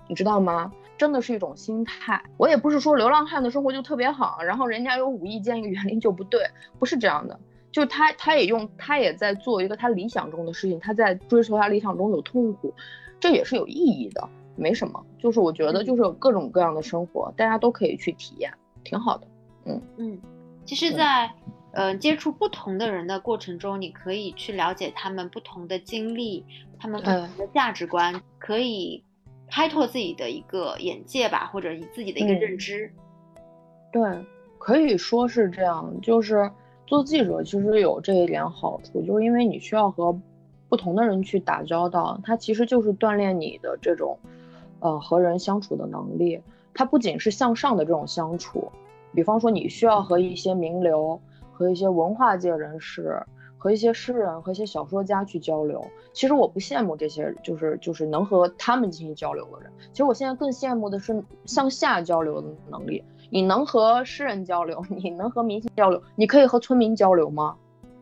你知道吗？真的是一种心态。我也不是说流浪汉的生活就特别好，然后人家有五亿建一个园林就不对，不是这样的。就他，他也用，他也在做一个他理想中的事情，他在追求他理想中有痛苦，这也是有意义的，没什么。就是我觉得，就是有各种各样的生活，大家都可以去体验，挺好的。嗯嗯，其实，在。呃，接触不同的人的过程中，你可以去了解他们不同的经历，他们不同的价值观，可以开拓自己的一个眼界吧，或者以自己的一个认知。对，可以说是这样。就是做记者其实有这一点好处，就是因为你需要和不同的人去打交道，它其实就是锻炼你的这种呃和人相处的能力。它不仅是向上的这种相处，比方说你需要和一些名流。和一些文化界人士、和一些诗人、和一些小说家去交流。其实我不羡慕这些，就是就是能和他们进行交流的人。其实我现在更羡慕的是向下交流的能力。你能和诗人交流，你能和明星交流，你可以和村民交流吗？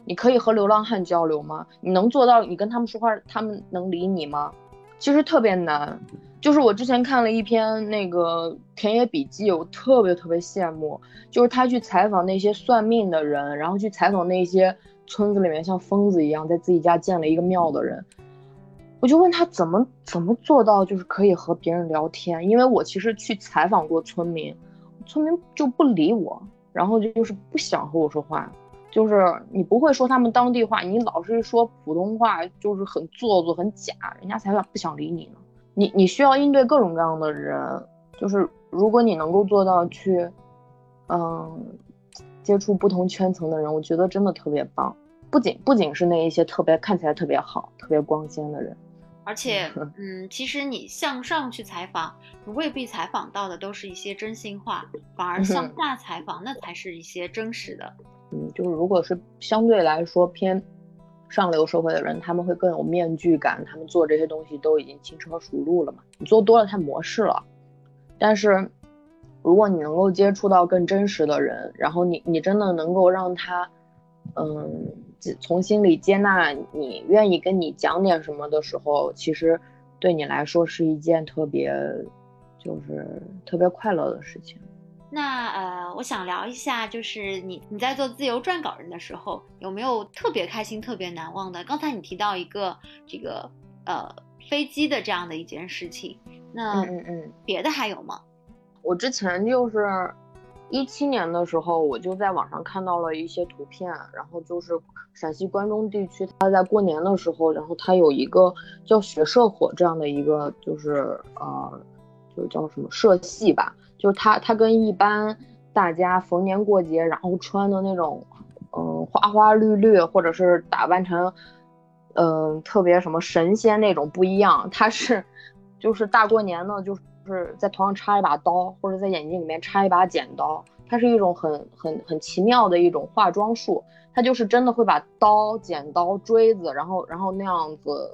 你可以和流浪汉交流吗？你能做到？你跟他们说话，他们能理你吗？其实特别难。就是我之前看了一篇那个田野笔记，我特别特别羡慕。就是他去采访那些算命的人，然后去采访那些村子里面像疯子一样在自己家建了一个庙的人。我就问他怎么怎么做到，就是可以和别人聊天。因为我其实去采访过村民，村民就不理我，然后就是不想和我说话。就是你不会说他们当地话，你老是说普通话，就是很做作、很假，人家才不想理你呢。你你需要应对各种各样的人，就是如果你能够做到去，嗯，接触不同圈层的人，我觉得真的特别棒。不仅不仅是那一些特别看起来特别好、特别光鲜的人，而且，嗯，其实你向上去采访，未必采访到的都是一些真心话，反而向下采访，那才是一些真实的。嗯，就是如果是相对来说偏。上流社会的人，他们会更有面具感，他们做这些东西都已经轻车熟路了嘛。你做多了，太模式了。但是，如果你能够接触到更真实的人，然后你你真的能够让他，嗯，从心里接纳你，愿意跟你讲点什么的时候，其实对你来说是一件特别，就是特别快乐的事情。那呃，我想聊一下，就是你你在做自由撰稿人的时候，有没有特别开心、特别难忘的？刚才你提到一个这个呃飞机的这样的一件事情，那嗯嗯，别的还有吗？我之前就是一七年的时候，我就在网上看到了一些图片，然后就是陕西关中地区，他在过年的时候，然后他有一个叫学社火这样的一个，就是呃，就叫什么社戏吧。就是他，他跟一般大家逢年过节，然后穿的那种，嗯，花花绿绿，或者是打扮成，嗯，特别什么神仙那种不一样。他是，就是大过年的，就是在头上插一把刀，或者在眼睛里面插一把剪刀。它是一种很很很奇妙的一种化妆术。他就是真的会把刀、剪刀、锥子，然后然后那样子，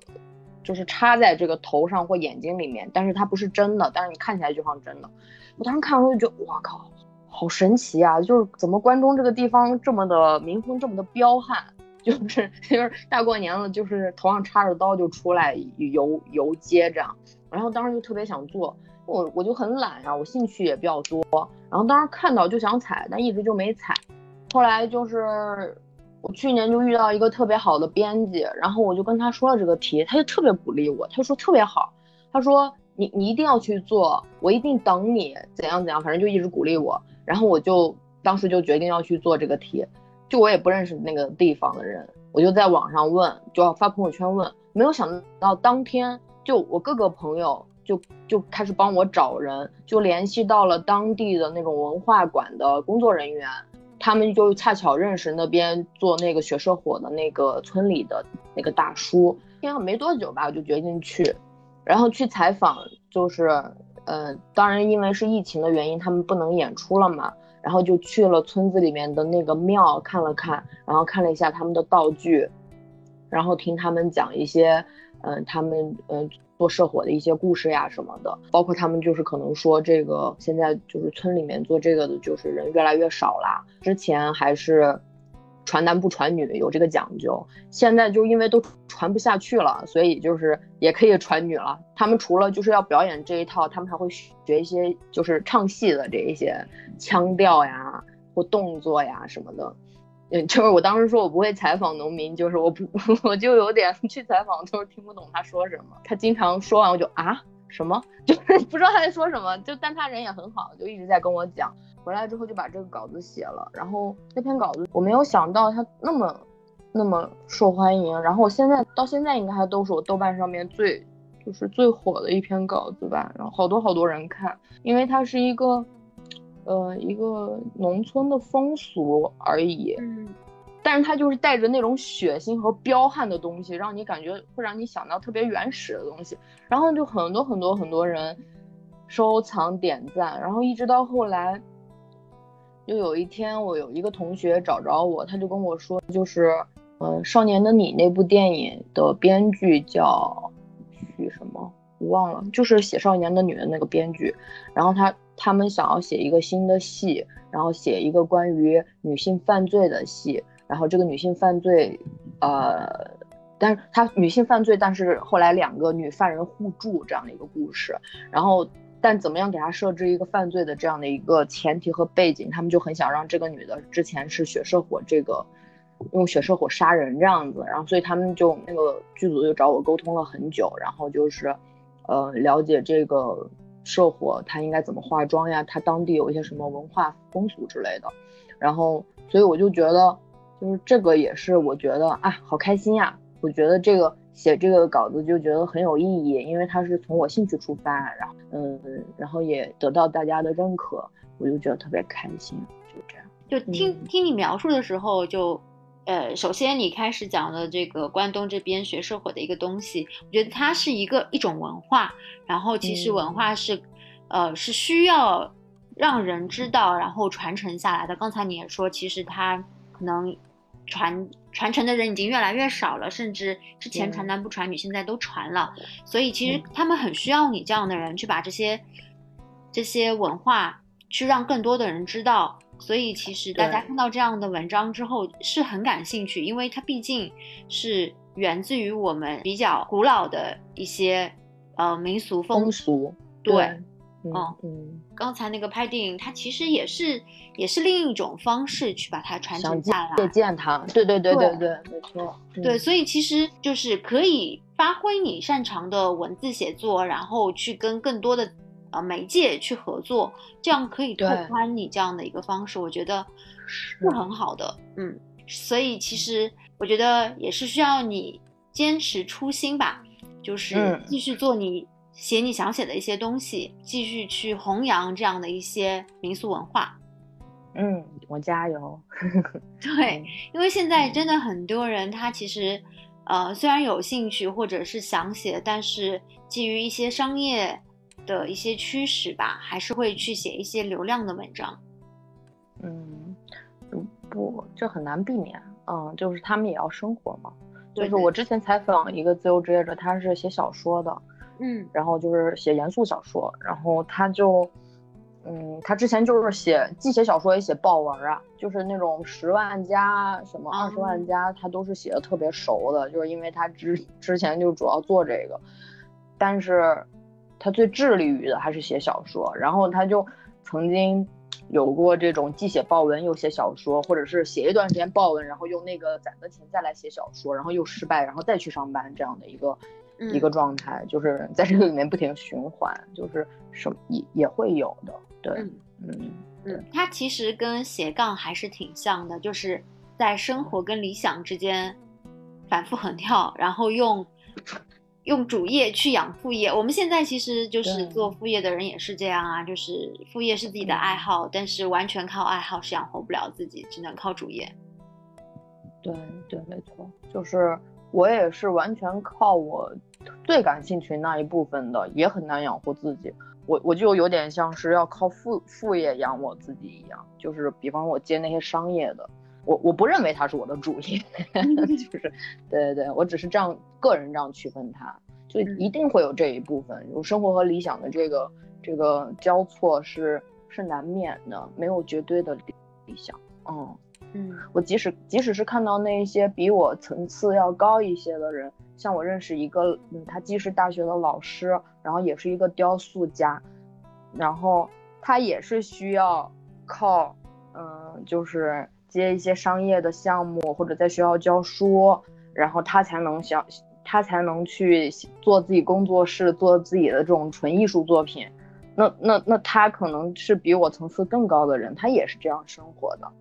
就是插在这个头上或眼睛里面。但是它不是真的，但是你看起来就像真的。我当时看完就觉得，哇靠，好神奇啊！就是怎么关中这个地方这么的民风这么的彪悍，就是就是大过年了，就是头上插着刀就出来游游街这样。然后当时就特别想做，我我就很懒啊，我兴趣也比较多。然后当时看到就想踩，但一直就没踩。后来就是我去年就遇到一个特别好的编辑，然后我就跟他说了这个题，他就特别鼓励我，他说特别好，他说你你一定要去做，我一定等你怎样怎样，反正就一直鼓励我。然后我就当时就决定要去做这个题，就我也不认识那个地方的人，我就在网上问，就要发朋友圈问，没有想到当天就我各个朋友就就开始帮我找人，就联系到了当地的那种文化馆的工作人员。他们就恰巧认识那边做那个雪社火的那个村里的那个大叔，听没多久吧，我就决定去，然后去采访，就是，呃，当然因为是疫情的原因，他们不能演出了嘛，然后就去了村子里面的那个庙看了看，然后看了一下他们的道具，然后听他们讲一些，嗯，他们，嗯。做社火的一些故事呀什么的，包括他们就是可能说这个现在就是村里面做这个的，就是人越来越少啦。之前还是传男不传女有这个讲究，现在就因为都传不下去了，所以就是也可以传女了。他们除了就是要表演这一套，他们还会学一些就是唱戏的这一些腔调呀或动作呀什么的。嗯，就是我当时说我不会采访农民，就是我不，我就有点去采访，就是听不懂他说什么。他经常说完我就啊什么，就是不知道他在说什么。就但他人也很好，就一直在跟我讲。回来之后就把这个稿子写了，然后那篇稿子我没有想到它那么那么受欢迎。然后我现在到现在应该还都是我豆瓣上面最就是最火的一篇稿子吧。然后好多好多人看，因为它是一个。呃，一个农村的风俗而已，嗯，但是它就是带着那种血腥和彪悍的东西，让你感觉会让你想到特别原始的东西，然后就很多很多很多人收藏点赞，然后一直到后来，就有一天我有一个同学找着我，他就跟我说，就是呃《少年的你》那部电影的编剧叫许什么，我忘了，就是写《少年的你》的那个编剧，然后他。他们想要写一个新的戏，然后写一个关于女性犯罪的戏，然后这个女性犯罪，呃，但是她女性犯罪，但是后来两个女犯人互助这样的一个故事，然后但怎么样给他设置一个犯罪的这样的一个前提和背景，他们就很想让这个女的之前是血社火这个用血社火杀人这样子，然后所以他们就那个剧组就找我沟通了很久，然后就是呃了解这个。社火，他应该怎么化妆呀？他当地有一些什么文化风俗之类的，然后，所以我就觉得，就是这个也是我觉得啊，好开心呀！我觉得这个写这个稿子就觉得很有意义，因为它是从我兴趣出发，然后，嗯，然后也得到大家的认可，我就觉得特别开心，就这样。就听听你描述的时候，就。呃，首先你开始讲的这个关东这边学社火的一个东西，我觉得它是一个一种文化，然后其实文化是，呃，是需要让人知道，然后传承下来的。刚才你也说，其实它可能传传承的人已经越来越少了，甚至之前传男不传女，现在都传了，所以其实他们很需要你这样的人去把这些这些文化去让更多的人知道。所以其实大家看到这样的文章之后是很感兴趣，因为它毕竟是源自于我们比较古老的一些呃民俗风俗。对，嗯嗯。刚才那个拍电影，它其实也是也是另一种方式去把它传承下来，借鉴它。对对对对对，没错。对，所以其实就是可以发挥你擅长的文字写作，然后去跟更多的。呃，媒介去合作，这样可以拓宽你这样的一个方式，我觉得是很好的。嗯，所以其实我觉得也是需要你坚持初心吧，就是继续做你写你想写的一些东西，继续去弘扬这样的一些民俗文化。嗯，我加油。对，因为现在真的很多人他其实呃虽然有兴趣或者是想写，但是基于一些商业。的一些驱使吧，还是会去写一些流量的文章。嗯，不，这很难避免。嗯，就是他们也要生活嘛。就是我之前采访一个自由职业者，他是写小说的，嗯，然后就是写严肃小说，然后他就，嗯，他之前就是写既写小说也写报文啊，就是那种十万加什么二十万加，他都是写的特别熟的，就是因为他之之前就主要做这个，但是。他最致力于的还是写小说，然后他就曾经有过这种既写报文又写小说，或者是写一段时间报文，然后用那个攒的钱再来写小说，然后又失败，然后再去上班这样的一个一个状态，就是在这个里面不停循环，就是什么也也会有的。对，嗯嗯，它其实跟斜杠还是挺像的，就是在生活跟理想之间反复横跳，然后用。用主业去养副业，我们现在其实就是做副业的人也是这样啊，就是副业是自己的爱好，但是完全靠爱好是养活不了自己，只能靠主业。对对，没错，就是我也是完全靠我最感兴趣那一部分的，也很难养活自己。我我就有点像是要靠副副业养我自己一样，就是比方我接那些商业的。我我不认为它是我的主业，就是对对对，我只是这样个人这样区分它，就一定会有这一部分，有生活和理想的这个这个交错是是难免的，没有绝对的理想。嗯嗯，我即使即使是看到那些比我层次要高一些的人，像我认识一个，嗯，他既是大学的老师，然后也是一个雕塑家，然后他也是需要靠，嗯，就是。接一些商业的项目，或者在学校教书，然后他才能想，他才能去做自己工作室，做自己的这种纯艺术作品。那那那他可能是比我层次更高的人，他也是这样生活的，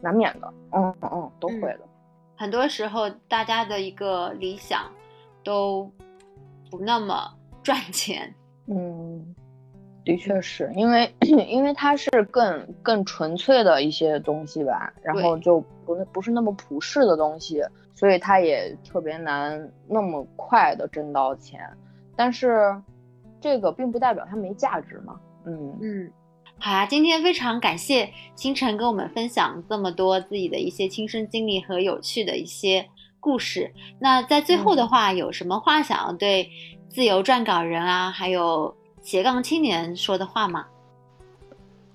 难免的。嗯嗯，都会的。很多时候，大家的一个理想都不那么 赚钱。嗯。的确是因为，因为它是更更纯粹的一些东西吧，然后就不不是那么普世的东西，所以它也特别难那么快的挣到钱。但是，这个并不代表它没价值嘛。嗯嗯，好呀，今天非常感谢星辰跟我们分享这么多自己的一些亲身经历和有趣的一些故事。那在最后的话，有什么话想要对自由撰稿人啊，还有？斜杠青年说的话吗？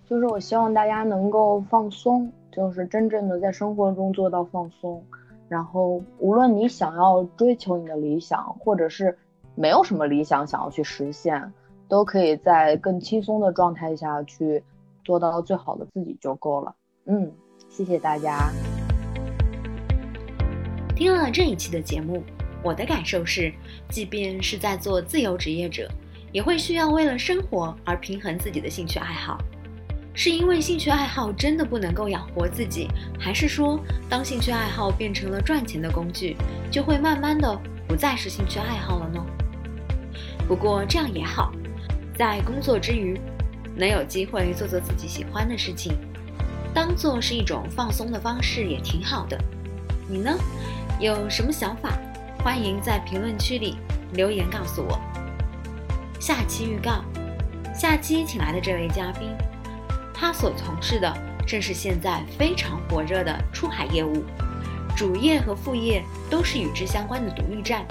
就是我希望大家能够放松，就是真正的在生活中做到放松。然后，无论你想要追求你的理想，或者是没有什么理想想要去实现，都可以在更轻松的状态下去做到最好的自己就够了。嗯，谢谢大家。听了这一期的节目，我的感受是，即便是在做自由职业者。也会需要为了生活而平衡自己的兴趣爱好，是因为兴趣爱好真的不能够养活自己，还是说当兴趣爱好变成了赚钱的工具，就会慢慢的不再是兴趣爱好了呢？不过这样也好，在工作之余，能有机会做做自己喜欢的事情，当做是一种放松的方式也挺好的。你呢？有什么想法？欢迎在评论区里留言告诉我。下期预告：下期请来的这位嘉宾，他所从事的正是现在非常火热的出海业务，主业和副业都是与之相关的独立站。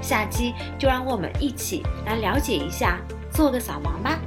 下期就让我们一起来了解一下，做个扫盲吧。